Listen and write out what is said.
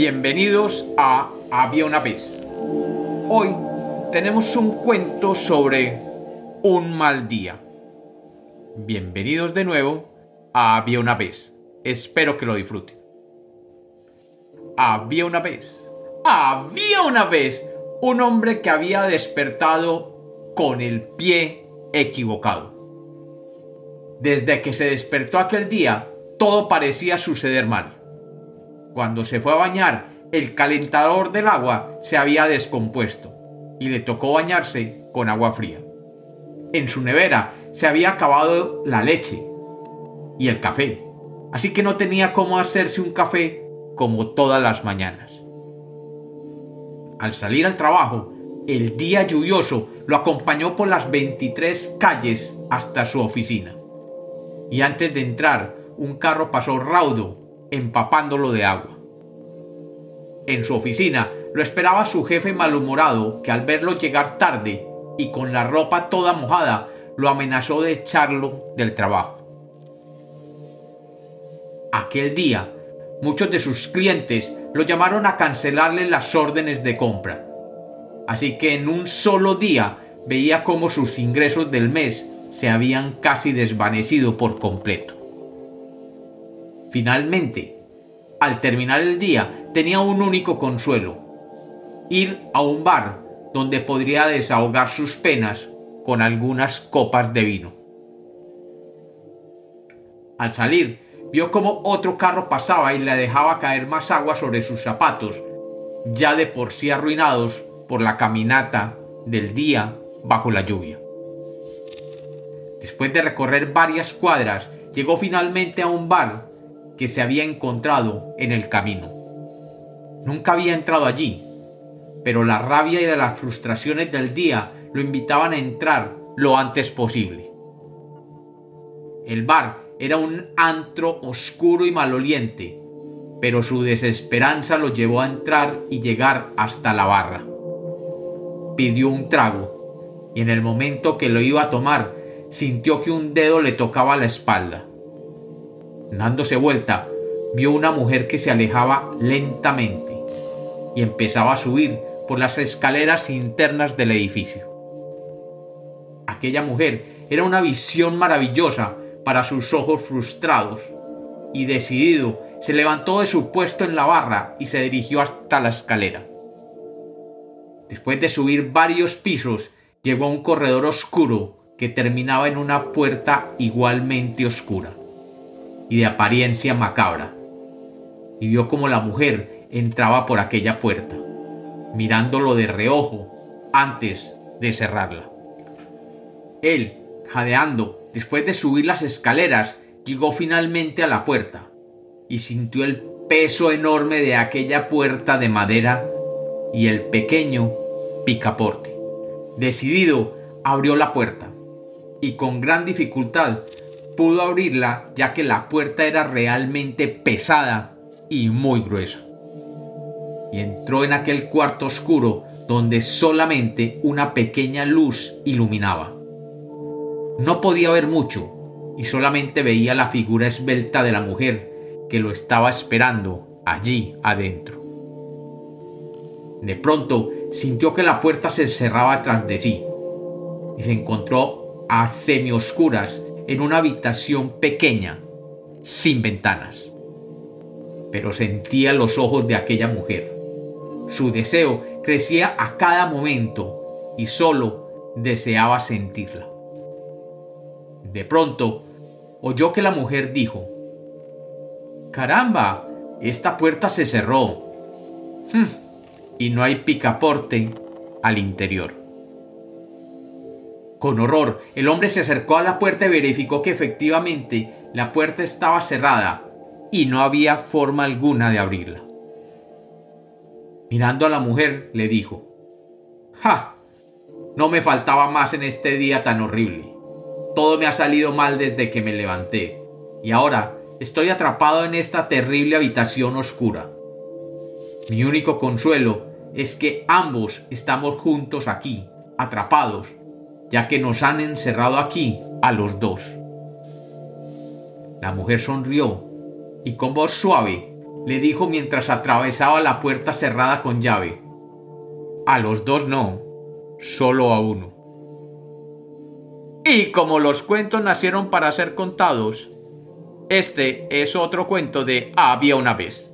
Bienvenidos a Había una vez. Hoy tenemos un cuento sobre un mal día. Bienvenidos de nuevo a Había una vez. Espero que lo disfruten. Había una vez. Había una vez un hombre que había despertado con el pie equivocado. Desde que se despertó aquel día, todo parecía suceder mal. Cuando se fue a bañar, el calentador del agua se había descompuesto y le tocó bañarse con agua fría. En su nevera se había acabado la leche y el café, así que no tenía cómo hacerse un café como todas las mañanas. Al salir al trabajo, el día lluvioso lo acompañó por las 23 calles hasta su oficina. Y antes de entrar, un carro pasó raudo empapándolo de agua. En su oficina lo esperaba su jefe malhumorado, que al verlo llegar tarde y con la ropa toda mojada, lo amenazó de echarlo del trabajo. Aquel día, muchos de sus clientes lo llamaron a cancelarle las órdenes de compra. Así que en un solo día veía cómo sus ingresos del mes se habían casi desvanecido por completo. Finalmente, al terminar el día, tenía un único consuelo, ir a un bar donde podría desahogar sus penas con algunas copas de vino. Al salir, vio como otro carro pasaba y le dejaba caer más agua sobre sus zapatos, ya de por sí arruinados por la caminata del día bajo la lluvia. Después de recorrer varias cuadras, llegó finalmente a un bar que se había encontrado en el camino. Nunca había entrado allí, pero la rabia y las frustraciones del día lo invitaban a entrar lo antes posible. El bar era un antro oscuro y maloliente, pero su desesperanza lo llevó a entrar y llegar hasta la barra. Pidió un trago, y en el momento que lo iba a tomar, sintió que un dedo le tocaba la espalda. Dándose vuelta, vio una mujer que se alejaba lentamente y empezaba a subir por las escaleras internas del edificio. Aquella mujer era una visión maravillosa para sus ojos frustrados, y decidido se levantó de su puesto en la barra y se dirigió hasta la escalera. Después de subir varios pisos, llegó a un corredor oscuro que terminaba en una puerta igualmente oscura y de apariencia macabra, y vio como la mujer entraba por aquella puerta, mirándolo de reojo antes de cerrarla. Él, jadeando, después de subir las escaleras, llegó finalmente a la puerta y sintió el peso enorme de aquella puerta de madera y el pequeño picaporte. Decidido, abrió la puerta y con gran dificultad pudo abrirla ya que la puerta era realmente pesada y muy gruesa. Y entró en aquel cuarto oscuro donde solamente una pequeña luz iluminaba. No podía ver mucho y solamente veía la figura esbelta de la mujer que lo estaba esperando allí adentro. De pronto sintió que la puerta se cerraba tras de sí y se encontró a semioscuras en una habitación pequeña, sin ventanas. Pero sentía los ojos de aquella mujer. Su deseo crecía a cada momento y solo deseaba sentirla. De pronto, oyó que la mujer dijo, Caramba, esta puerta se cerró. Hmm, y no hay picaporte al interior. Con horror, el hombre se acercó a la puerta y verificó que efectivamente la puerta estaba cerrada y no había forma alguna de abrirla. Mirando a la mujer, le dijo, ¡Ja! No me faltaba más en este día tan horrible. Todo me ha salido mal desde que me levanté, y ahora estoy atrapado en esta terrible habitación oscura. Mi único consuelo es que ambos estamos juntos aquí, atrapados, ya que nos han encerrado aquí a los dos. La mujer sonrió y con voz suave le dijo mientras atravesaba la puerta cerrada con llave. A los dos no, solo a uno. Y como los cuentos nacieron para ser contados, este es otro cuento de Había una vez.